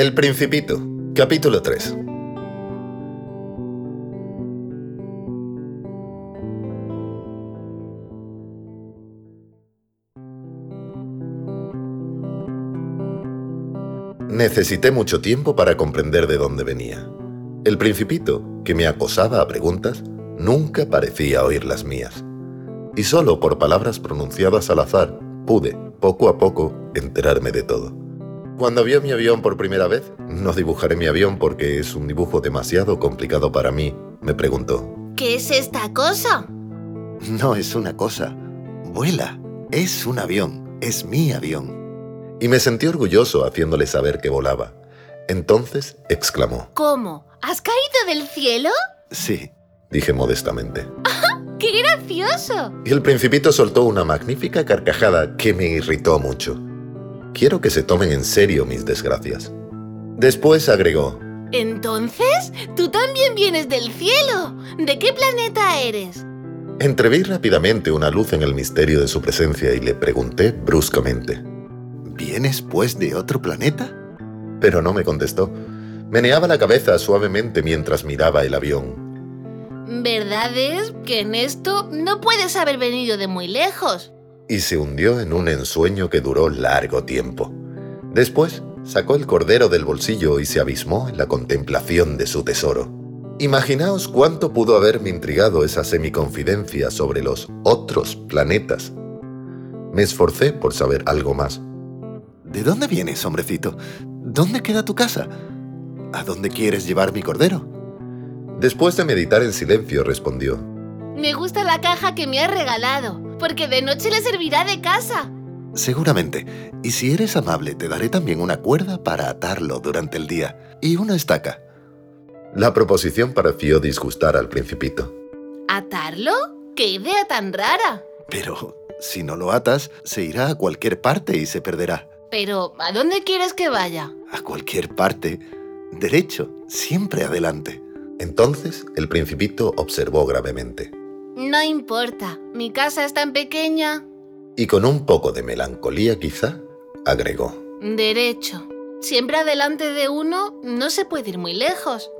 El Principito, capítulo 3. Necesité mucho tiempo para comprender de dónde venía. El principito, que me acosaba a preguntas, nunca parecía oír las mías. Y solo por palabras pronunciadas al azar pude, poco a poco, enterarme de todo. Cuando vio mi avión por primera vez, no dibujaré mi avión porque es un dibujo demasiado complicado para mí, me preguntó. ¿Qué es esta cosa? No es una cosa. Vuela. Es un avión. Es mi avión. Y me sentí orgulloso haciéndole saber que volaba. Entonces exclamó. ¿Cómo? ¿Has caído del cielo? Sí, dije modestamente. ¡Qué gracioso! Y el principito soltó una magnífica carcajada que me irritó mucho. Quiero que se tomen en serio mis desgracias. Después agregó. Entonces, tú también vienes del cielo. ¿De qué planeta eres? Entreví rápidamente una luz en el misterio de su presencia y le pregunté bruscamente. ¿Vienes pues de otro planeta? Pero no me contestó. Meneaba la cabeza suavemente mientras miraba el avión. Verdad es que en esto no puedes haber venido de muy lejos. Y se hundió en un ensueño que duró largo tiempo. Después sacó el cordero del bolsillo y se abismó en la contemplación de su tesoro. Imaginaos cuánto pudo haberme intrigado esa semiconfidencia sobre los otros planetas. Me esforcé por saber algo más. ¿De dónde vienes, hombrecito? ¿Dónde queda tu casa? ¿A dónde quieres llevar mi cordero? Después de meditar en silencio, respondió. Me gusta la caja que me has regalado, porque de noche le servirá de casa. Seguramente. Y si eres amable, te daré también una cuerda para atarlo durante el día y una estaca. La proposición pareció disgustar al principito. ¿Atarlo? ¡Qué idea tan rara! Pero si no lo atas, se irá a cualquier parte y se perderá. Pero, ¿a dónde quieres que vaya? A cualquier parte. Derecho, siempre adelante. Entonces el principito observó gravemente. No importa, mi casa es tan pequeña. Y con un poco de melancolía quizá, agregó. Derecho. Siempre adelante de uno no se puede ir muy lejos.